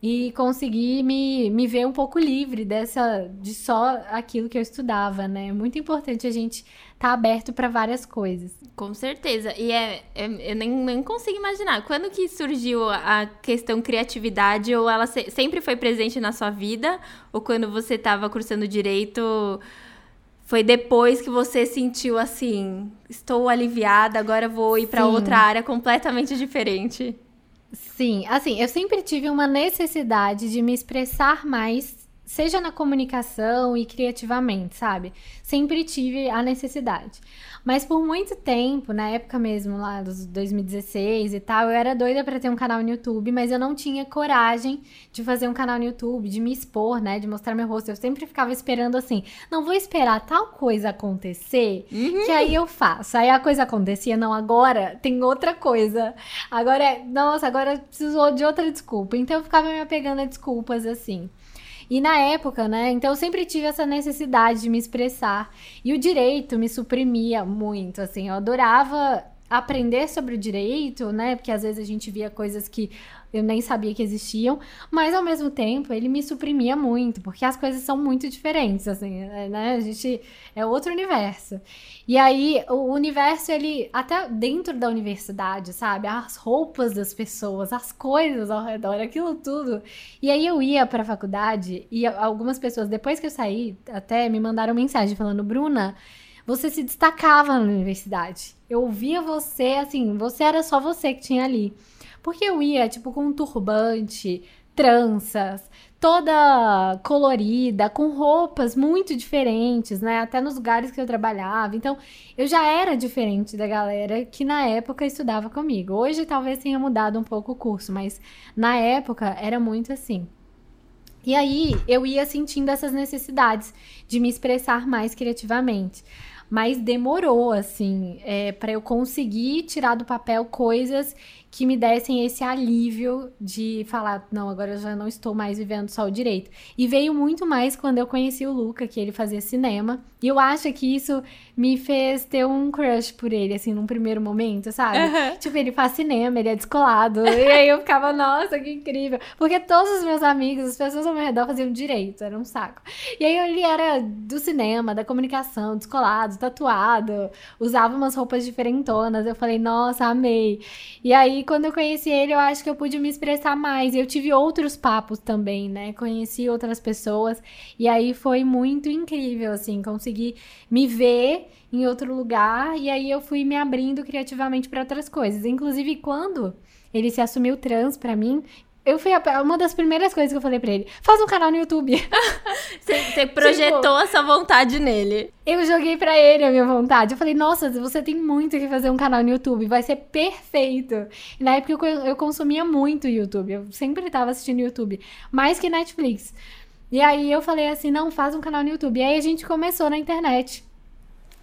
e conseguir me, me ver um pouco livre dessa de só aquilo que eu estudava, né? É muito importante a gente estar tá aberto para várias coisas. Com certeza. E é, é, eu nem, nem consigo imaginar. Quando que surgiu a questão criatividade? Ou ela se, sempre foi presente na sua vida? Ou quando você estava cursando direito, foi depois que você sentiu assim: estou aliviada, agora vou ir para outra área completamente diferente? Sim, assim, eu sempre tive uma necessidade de me expressar mais, seja na comunicação e criativamente, sabe? Sempre tive a necessidade. Mas por muito tempo, na época mesmo, lá dos 2016 e tal, eu era doida para ter um canal no YouTube, mas eu não tinha coragem de fazer um canal no YouTube, de me expor, né? De mostrar meu rosto. Eu sempre ficava esperando assim, não vou esperar tal coisa acontecer, uhum. que aí eu faço. Aí a coisa acontecia, não, agora tem outra coisa. Agora é, nossa, agora precisou de outra desculpa. Então eu ficava me apegando a desculpas assim. E na época, né? Então eu sempre tive essa necessidade de me expressar. E o direito me suprimia muito, assim. Eu adorava aprender sobre o direito, né? Porque às vezes a gente via coisas que eu nem sabia que existiam, mas ao mesmo tempo ele me suprimia muito, porque as coisas são muito diferentes, assim, né? A gente é outro universo. E aí o universo ele até dentro da universidade, sabe? As roupas das pessoas, as coisas ao redor, aquilo tudo. E aí eu ia para a faculdade e algumas pessoas depois que eu saí até me mandaram mensagem falando: "Bruna, você se destacava na universidade. Eu ouvia você, assim, você era só você que tinha ali. Porque eu ia, tipo, com um turbante, tranças, toda colorida, com roupas muito diferentes, né? Até nos lugares que eu trabalhava. Então, eu já era diferente da galera que na época estudava comigo. Hoje talvez tenha mudado um pouco o curso, mas na época era muito assim. E aí eu ia sentindo essas necessidades de me expressar mais criativamente mas demorou, assim, é, para eu conseguir tirar do papel coisas que me dessem esse alívio de falar, não, agora eu já não estou mais vivendo só o direito. E veio muito mais quando eu conheci o Luca, que ele fazia cinema. E eu acho que isso me fez ter um crush por ele, assim, num primeiro momento, sabe? Uhum. Tipo, ele faz cinema, ele é descolado. e aí eu ficava, nossa, que incrível. Porque todos os meus amigos, as pessoas ao meu redor faziam direito, era um saco. E aí ele era do cinema, da comunicação, descolado, tatuado, usava umas roupas diferentonas. Eu falei, nossa, amei. E aí, quando eu conheci ele, eu acho que eu pude me expressar mais. Eu tive outros papos também, né? Conheci outras pessoas. E aí foi muito incrível, assim, conseguir me ver em outro lugar. E aí eu fui me abrindo criativamente para outras coisas. Inclusive, quando ele se assumiu trans para mim, eu fui a, uma das primeiras coisas que eu falei pra ele: faz um canal no YouTube. Você projetou tipo, essa vontade nele. Eu joguei pra ele a minha vontade. Eu falei: nossa, você tem muito que fazer um canal no YouTube, vai ser perfeito. E na época eu, eu consumia muito YouTube, eu sempre tava assistindo YouTube, mais que Netflix. E aí eu falei assim: não, faz um canal no YouTube. E aí a gente começou na internet.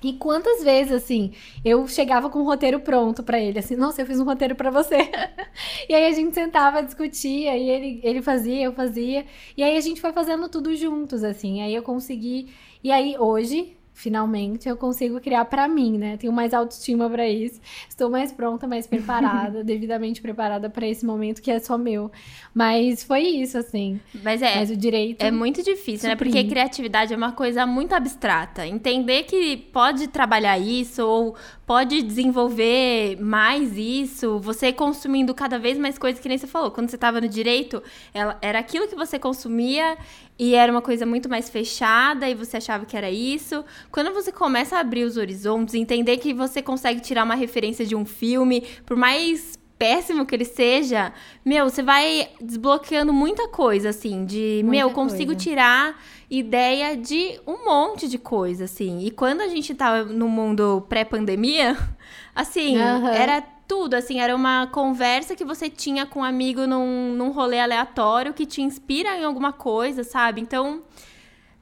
E quantas vezes, assim, eu chegava com um roteiro pronto para ele, assim, nossa, eu fiz um roteiro para você. e aí a gente sentava, discutia, e ele, ele fazia, eu fazia. E aí a gente foi fazendo tudo juntos, assim. Aí eu consegui. E aí hoje, finalmente eu consigo criar para mim, né? Tenho mais autoestima para isso. Estou mais pronta, mais preparada, devidamente preparada para esse momento que é só meu. Mas foi isso, assim. Mas é. Mas o direito. É muito difícil, né? Porque criatividade é uma coisa muito abstrata. Entender que pode trabalhar isso ou pode desenvolver mais isso, você consumindo cada vez mais coisas que nem você falou. Quando você estava no direito, ela, era aquilo que você consumia e era uma coisa muito mais fechada e você achava que era isso. Quando você começa a abrir os horizontes, entender que você consegue tirar uma referência de um filme, por mais péssimo que ele seja, meu, você vai desbloqueando muita coisa, assim, de, muita meu, consigo coisa. tirar ideia de um monte de coisa, assim. E quando a gente tava no mundo pré-pandemia, assim, uhum. era tudo, assim, era uma conversa que você tinha com um amigo num, num rolê aleatório que te inspira em alguma coisa, sabe? Então,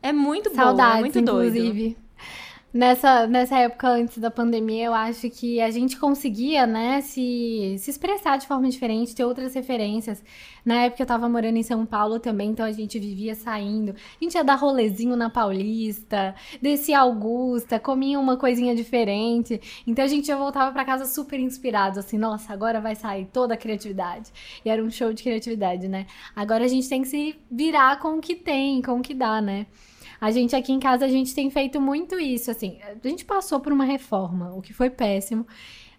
é muito Saudades, bom, é muito inclusive. Nessa, nessa época antes da pandemia, eu acho que a gente conseguia, né, se, se expressar de forma diferente, ter outras referências. Na época eu tava morando em São Paulo também, então a gente vivia saindo. A gente ia dar rolezinho na Paulista, descia Augusta, comia uma coisinha diferente. Então a gente já voltava para casa super inspirado, assim, nossa, agora vai sair toda a criatividade. E era um show de criatividade, né? Agora a gente tem que se virar com o que tem, com o que dá, né? A gente aqui em casa, a gente tem feito muito isso, assim. A gente passou por uma reforma, o que foi péssimo,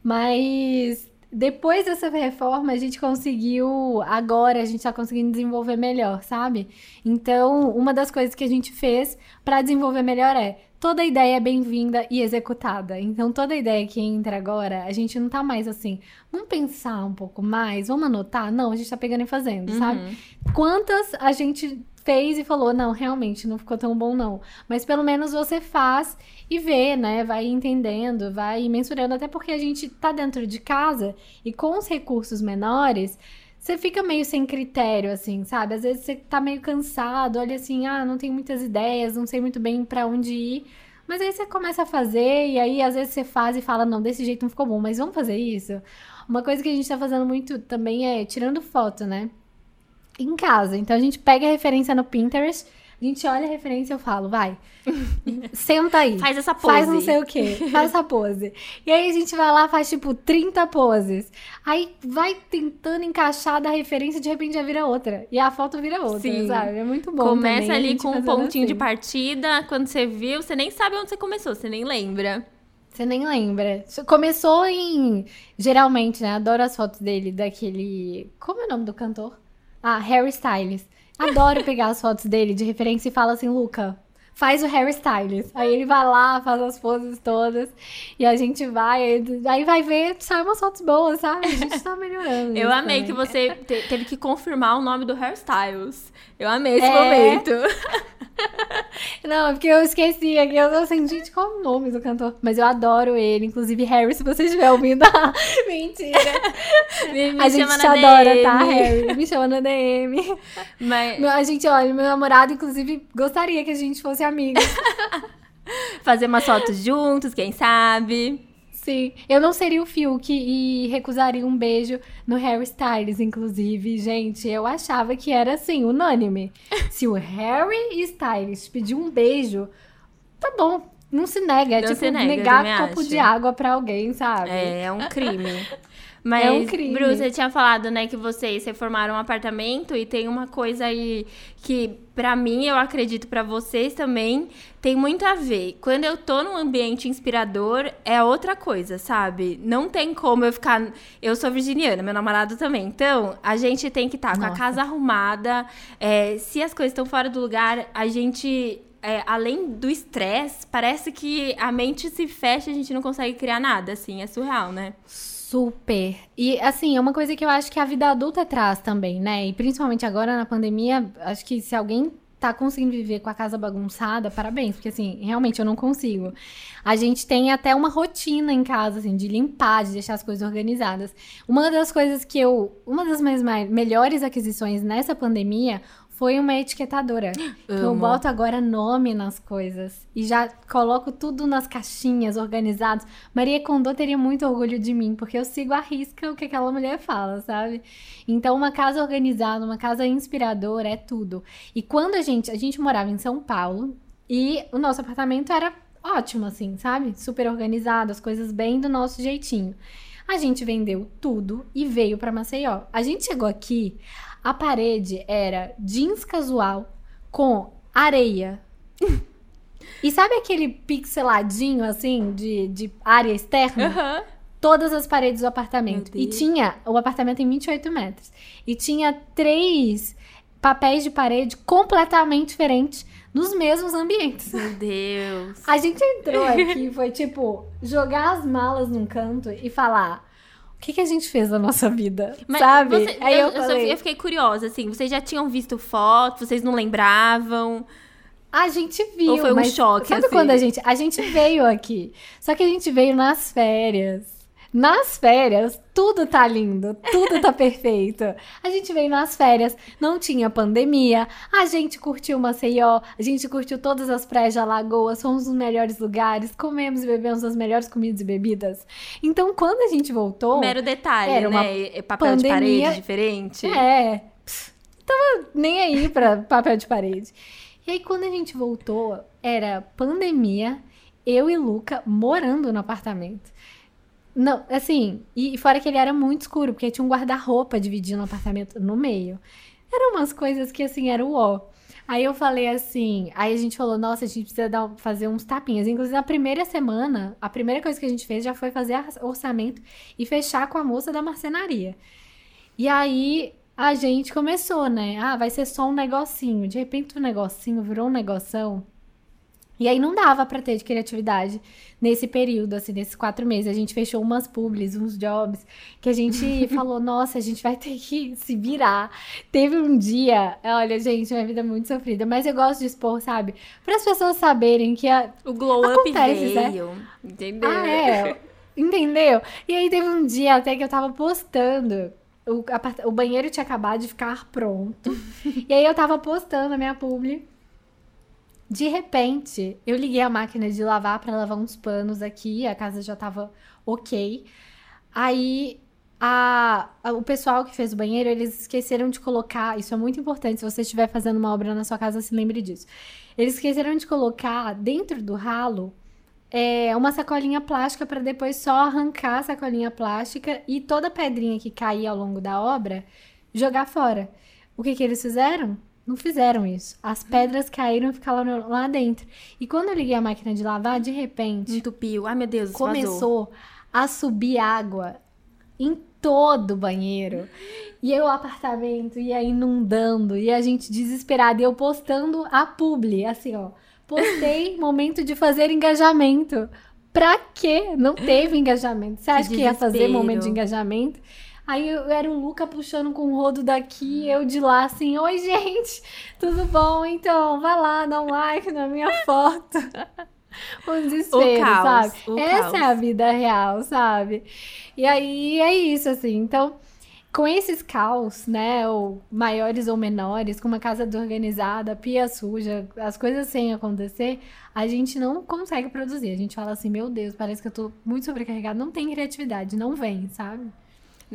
mas depois dessa reforma, a gente conseguiu. Agora, a gente tá conseguindo desenvolver melhor, sabe? Então, uma das coisas que a gente fez para desenvolver melhor é toda ideia é bem-vinda e executada. Então, toda ideia que entra agora, a gente não tá mais assim, vamos pensar um pouco mais, vamos anotar? Não, a gente tá pegando e fazendo, uhum. sabe? Quantas a gente fez e falou: não, realmente não ficou tão bom, não. Mas pelo menos você faz e vê, né? Vai entendendo, vai mensurando, até porque a gente tá dentro de casa e com os recursos menores. Você fica meio sem critério, assim, sabe? Às vezes você tá meio cansado, olha assim, ah, não tenho muitas ideias, não sei muito bem para onde ir. Mas aí você começa a fazer, e aí às vezes você faz e fala, não, desse jeito não ficou bom, mas vamos fazer isso? Uma coisa que a gente tá fazendo muito também é tirando foto, né? Em casa. Então a gente pega a referência no Pinterest, a gente olha a referência e eu falo, vai, senta aí. Faz essa pose. Faz não sei o quê, faz essa pose. E aí a gente vai lá, faz tipo 30 poses. Aí vai tentando encaixar da referência, de repente já vira outra. E a foto vira outra, Sim. sabe? É muito bom. Começa também, ali com um pontinho de assim. partida, quando você viu, você nem sabe onde você começou, você nem lembra. Você nem lembra. Começou em. Geralmente, né? Adoro as fotos dele, daquele. Como é o nome do cantor? Ah, Harry Styles. Adoro pegar as fotos dele de referência e falo assim, Luca, faz o Harry Styles. Aí ele vai lá, faz as poses todas. E a gente vai, aí- vai ver, sai umas fotos boas, sabe? A gente tá melhorando. Eu amei também. que você te- teve que confirmar o nome do hairstyles. Eu amei esse É. momento. Não, é porque eu esqueci aqui. Eu tô assim, gente, qual é o nome do cantor? Mas eu adoro ele. Inclusive, Harry, se você estiver ouvindo. Mentira. Me, me a gente te adora, DM. tá, Harry? Me chama na DM. Mas A gente, olha, meu namorado, inclusive, gostaria que a gente fosse amigos. fazer umas fotos juntos, quem sabe? Sim. Eu não seria o Fiuk e recusaria um beijo no Harry Styles, inclusive. Gente, eu achava que era assim, unânime. Se o Harry Styles pedir um beijo, tá bom. Não se nega. É Não tipo nega, negar copo acho. de água pra alguém, sabe? É, é um crime. Mas, É um crime. Bru, você tinha falado, né, que vocês reformaram um apartamento e tem uma coisa aí que, pra mim, eu acredito pra vocês também, tem muito a ver. Quando eu tô num ambiente inspirador, é outra coisa, sabe? Não tem como eu ficar. Eu sou virginiana, meu namorado também. Então, a gente tem que estar com a casa arrumada. é, se as coisas estão fora do lugar, a gente. É, além do estresse, parece que a mente se fecha e a gente não consegue criar nada, assim, é surreal, né? Super. E assim, é uma coisa que eu acho que a vida adulta traz também, né? E principalmente agora na pandemia, acho que se alguém tá conseguindo viver com a casa bagunçada, parabéns, porque assim, realmente eu não consigo. A gente tem até uma rotina em casa, assim, de limpar, de deixar as coisas organizadas. Uma das coisas que eu. Uma das minhas melhores aquisições nessa pandemia foi uma etiquetadora. Que eu Amo. boto agora nome nas coisas. E já coloco tudo nas caixinhas, organizados. Maria Condô teria muito orgulho de mim, porque eu sigo à risca o que aquela mulher fala, sabe? Então, uma casa organizada, uma casa inspiradora, é tudo. E quando a gente. A gente morava em São Paulo e o nosso apartamento era ótimo, assim, sabe? Super organizado, as coisas bem do nosso jeitinho. A gente vendeu tudo e veio pra Maceió. A gente chegou aqui, a parede era jeans casual com areia. E sabe aquele pixeladinho, assim, de, de área externa? Aham. Todas as paredes do apartamento. E tinha, o apartamento tem 28 metros. E tinha três papéis de parede completamente diferentes nos mesmos ambientes. Meu Deus. A gente entrou aqui foi tipo jogar as malas num canto e falar que, que a gente fez na nossa vida, Mas sabe? você- Aí eu, eu, falei, eu fiquei curiosa, assim, vocês já tinham visto fotos, vocês não lembravam? a gente viu, Ou foi um mas choque, sabe assim? quando a gente a gente veio aqui? Só que a gente veio nas férias. Nas férias, tudo tá lindo, tudo tá perfeito. A gente veio nas férias, não tinha pandemia, a gente curtiu Maceió, a gente curtiu todas as praias de Alagoas, fomos nos melhores lugares, comemos e bebemos as melhores comidas e bebidas. Então, quando a gente voltou, Mero detalhe, era uma né? Papel de pandemia- parede diferente. é, pff, tava nem aí pra papel de parede. E aí, quando a gente voltou, era pandemia, eu e Luca morando no apartamento. Não, assim, e fora que ele era muito escuro, porque tinha um guarda-roupa dividindo o apartamento no meio. Eram umas coisas que, assim, era o ó. Aí eu falei assim, aí a gente falou, nossa, a gente precisa dar, um- fazer uns tapinhas. Inclusive, na primeira semana, a primeira coisa que a gente fez já foi fazer orçamento e fechar com a moça da marcenaria. E aí a gente começou, né? Ah, vai ser só um negocinho. De repente o negocinho virou um negoção. E aí não dava pra ter de criatividade nesse período, assim, nesses quatro meses. A gente fechou umas publis, uns jobs, que a gente falou, nossa, a gente vai ter que se virar. Teve um dia, olha, gente, minha vida é muito sofrida, mas eu gosto de expor, sabe? Para as pessoas saberem que a, O glow up Acontece, né? veio, entendeu? ah, é. Entendeu? E aí teve um dia até que eu tava postando. O, apart- o banheiro tinha acabado de ficar pronto. e aí eu tava postando a minha publi. De repente, eu liguei a máquina de lavar pra lavar uns panos aqui. A casa já tava ok. Aí a, a, o pessoal que fez o banheiro, eles esqueceram de colocar. Isso é muito importante. Se você estiver fazendo uma obra na sua casa, se lembre disso. Eles esqueceram de colocar dentro do ralo é, uma sacolinha plástica para depois só arrancar a sacolinha plástica e toda pedrinha que caía ao longo da obra jogar fora. O que, que eles fizeram? Não fizeram isso. As pedras caíram e ficaram lá dentro. E quando eu liguei a máquina de lavar, de repente. Entupiu. Ai, meu Deus, Começou vazou. a subir água em todo o banheiro. E aí o apartamento ia inundando. E a gente desesperada. E eu postando a publi, assim, ó. Postei momento de fazer engajamento. Pra quê? Não teve engajamento. Você acha que, que ia fazer momento de engajamento? Aí eu era o Luca puxando com o rodo daqui, eu de lá assim, oi gente, tudo bom? Então, vai lá, dá um like na minha foto. o desespero, o caos, sabe? O Essa caos. é a vida real, sabe? E aí é isso, assim. Então, com esses caos, né, ou maiores ou menores, com uma casa desorganizada, pia suja, as coisas sem acontecer, a gente não consegue produzir. A gente fala assim, meu Deus, parece que eu tô muito sobrecarregada, não tem criatividade, não vem, sabe?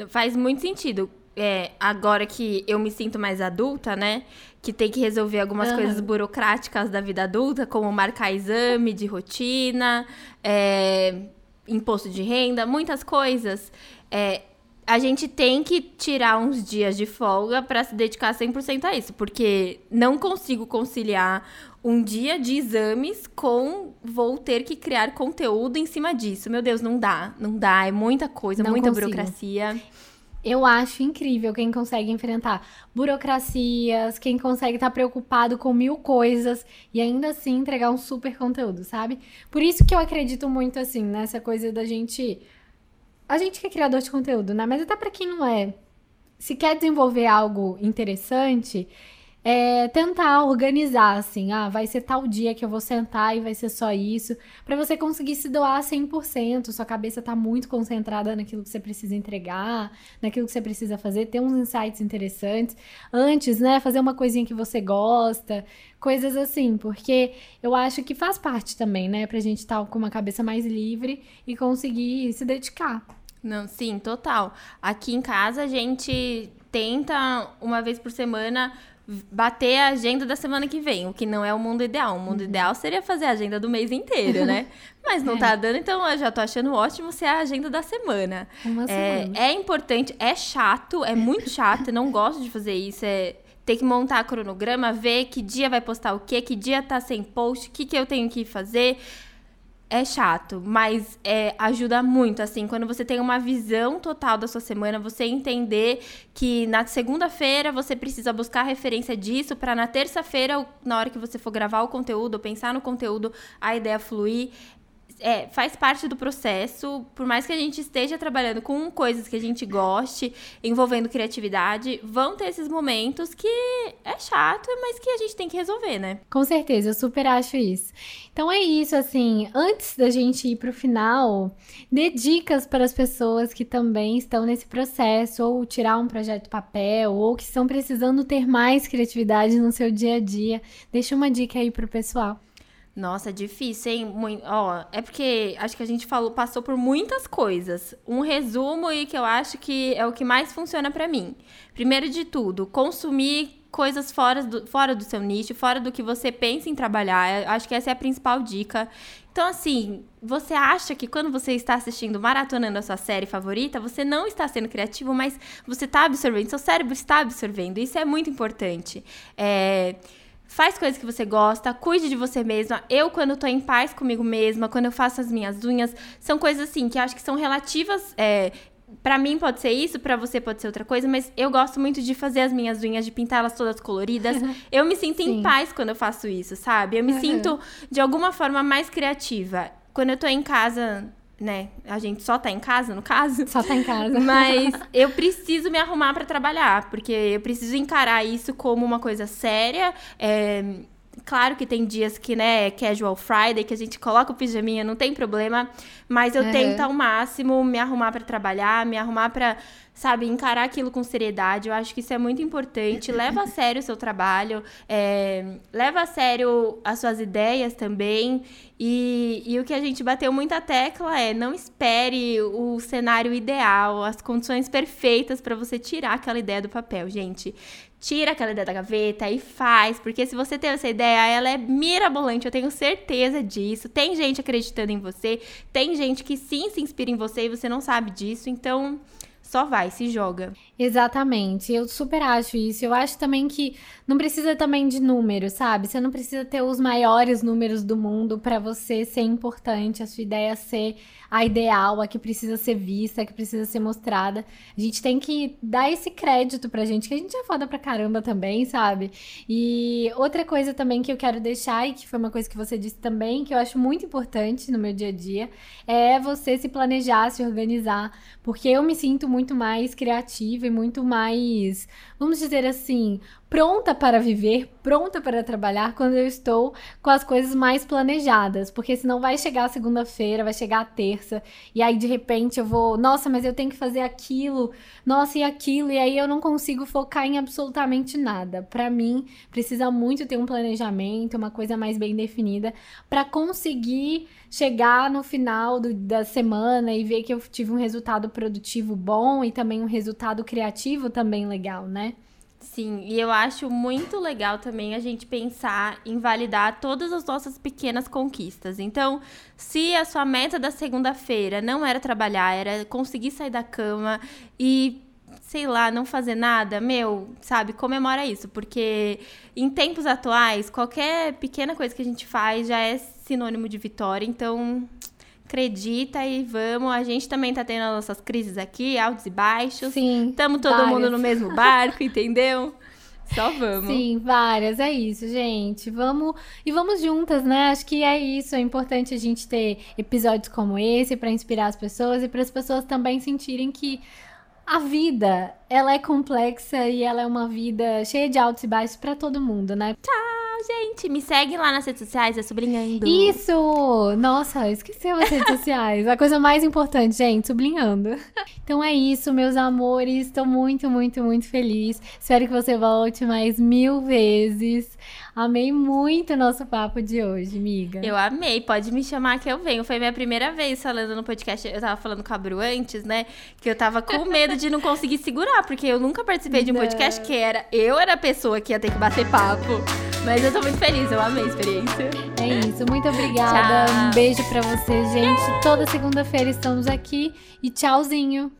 Faz muito sentido. É, agora que eu me sinto mais adulta, né? Que tem que resolver algumas uhum. coisas burocráticas da vida adulta, como marcar exame de rotina, é, imposto de renda, muitas coisas. É, a gente tem que tirar uns dias de folga para se dedicar 100% a isso, porque não consigo conciliar um dia de exames com vou ter que criar conteúdo em cima disso. Meu Deus, não dá, não dá, é muita coisa, não muita consigo. burocracia. Eu acho incrível quem consegue enfrentar burocracias, quem consegue estar tá preocupado com mil coisas e ainda assim entregar um super conteúdo, sabe? Por isso que eu acredito muito assim nessa coisa da gente a gente que é criador de conteúdo, né? Mas até para quem não é, se quer desenvolver algo interessante, é, tentar organizar, assim, ah, vai ser tal dia que eu vou sentar e vai ser só isso, para você conseguir se doar 100%, sua cabeça tá muito concentrada naquilo que você precisa entregar, naquilo que você precisa fazer, ter uns insights interessantes, antes, né, fazer uma coisinha que você gosta, coisas assim, porque eu acho que faz parte também, né, pra gente estar tá com uma cabeça mais livre e conseguir se dedicar. Não, sim, total. Aqui em casa a gente tenta uma vez por semana bater a agenda da semana que vem, o que não é o mundo ideal. O mundo uhum. ideal seria fazer a agenda do mês inteiro, né? Mas não é. tá dando, então eu já tô achando ótimo ser a agenda da semana. Uma é, semana. é importante, é chato, é muito chato, eu não gosto de fazer isso, é ter que montar cronograma, ver que dia vai postar o quê, que dia tá sem post, o que, que eu tenho que fazer é chato, mas é, ajuda muito, assim, quando você tem uma visão total da sua semana, você entender que na segunda-feira você precisa buscar referência disso para na terça-feira, na hora que você for gravar o conteúdo, pensar no conteúdo, a ideia fluir é, faz parte do processo, por mais que a gente esteja trabalhando com coisas que a gente goste, envolvendo criatividade, vão ter esses momentos que é chato, mas que a gente tem que resolver, né? Com certeza, eu super acho isso. Então é isso, assim, antes da gente ir pro final, dê dicas para as pessoas que também estão nesse processo, ou tirar um projeto papel, ou que estão precisando ter mais criatividade no seu dia a dia. Deixa uma dica aí pro pessoal. Nossa, é difícil, hein? Muito, ó, é porque acho que a gente falou, passou por muitas coisas. Um resumo e que eu acho que é o que mais funciona para mim. Primeiro de tudo, consumir coisas fora do, fora do seu nicho, fora do que você pensa em trabalhar. Eu acho que essa é a principal dica. Então, assim, você acha que quando você está assistindo, maratonando a sua série favorita, você não está sendo criativo, mas você está absorvendo, seu cérebro está absorvendo. Isso é muito importante. É Faz coisas que você gosta, cuide de você mesma. Eu, quando tô em paz comigo mesma, quando eu faço as minhas unhas, são coisas assim que acho que são relativas. É, para mim pode ser isso, para você pode ser outra coisa, mas eu gosto muito de fazer as minhas unhas, de pintá-las todas coloridas. eu me sinto Sim. em paz quando eu faço isso, sabe? Eu me uhum. sinto de alguma forma mais criativa. Quando eu tô em casa, né? A gente só tá em casa, no caso. Só tá em casa. Mas eu preciso me arrumar para trabalhar, porque eu preciso encarar isso como uma coisa séria. É, claro que tem dias que, né, é casual Friday, que a gente coloca o pijaminha, não tem problema. Mas eu uhum. tento ao máximo me arrumar para trabalhar, me arrumar para sabe, encarar aquilo com seriedade. Eu acho que isso é muito importante. Leva a sério o seu trabalho, é, leva a sério as suas ideias também. E, e o que a gente bateu muita tecla é não espere o cenário ideal, as condições perfeitas para você tirar aquela ideia do papel, gente. Tira aquela ideia da gaveta e faz, porque se você tem essa ideia, ela é mirabolante, eu tenho certeza disso. Tem gente acreditando em você, tem gente que sim se inspira em você e você não sabe disso, então só vai, se joga. Exatamente, eu super acho isso. Eu acho também que não precisa também de números, sabe? Você não precisa ter os maiores números do mundo para você ser importante, a sua ideia ser a ideal, a que precisa ser vista, a que precisa ser mostrada. A gente tem que dar esse crédito pra gente, que a gente é foda pra caramba também, sabe? E outra coisa também que eu quero deixar, e que foi uma coisa que você disse também, que eu acho muito importante no meu dia a dia, é você se planejar, se organizar, porque eu me sinto muito mais criativa muito mais, vamos dizer assim, pronta para viver, pronta para trabalhar quando eu estou com as coisas mais planejadas, porque senão vai chegar a segunda-feira, vai chegar a terça, e aí de repente eu vou, nossa, mas eu tenho que fazer aquilo, nossa, e aquilo, e aí eu não consigo focar em absolutamente nada. Para mim, precisa muito ter um planejamento, uma coisa mais bem definida para conseguir chegar no final do, da semana e ver que eu tive um resultado produtivo bom e também um resultado criativo também legal, né? Sim, e eu acho muito legal também a gente pensar em validar todas as nossas pequenas conquistas. Então, se a sua meta da segunda-feira não era trabalhar, era conseguir sair da cama e sei lá, não fazer nada, meu, sabe, comemora isso, porque em tempos atuais, qualquer pequena coisa que a gente faz já é sinônimo de vitória, então acredita e vamos. A gente também tá tendo as nossas crises aqui, altos e baixos. Sim. Estamos todo várias. mundo no mesmo barco, entendeu? Só vamos. Sim, várias. É isso, gente. Vamos e vamos juntas, né? Acho que é isso. É importante a gente ter episódios como esse para inspirar as pessoas e para as pessoas também sentirem que a vida, ela é complexa e ela é uma vida cheia de altos e baixos para todo mundo, né? Tchau gente. Me segue lá nas redes sociais, é sublinhando. Isso! Nossa, esqueci as redes sociais. A coisa mais importante, gente, sublinhando. Então é isso, meus amores. Estou muito, muito, muito feliz. Espero que você volte mais mil vezes. Amei muito o nosso papo de hoje, amiga. Eu amei. Pode me chamar que eu venho. Foi minha primeira vez falando no podcast. Eu tava falando com a Bru antes, né? Que eu tava com medo de não conseguir segurar, porque eu nunca participei de um podcast que era eu era a pessoa que ia ter que bater papo. Mas eu tô muito feliz, eu amei a experiência. É isso, muito obrigada. Tchau. Um beijo para você, gente. Toda segunda-feira estamos aqui e tchauzinho.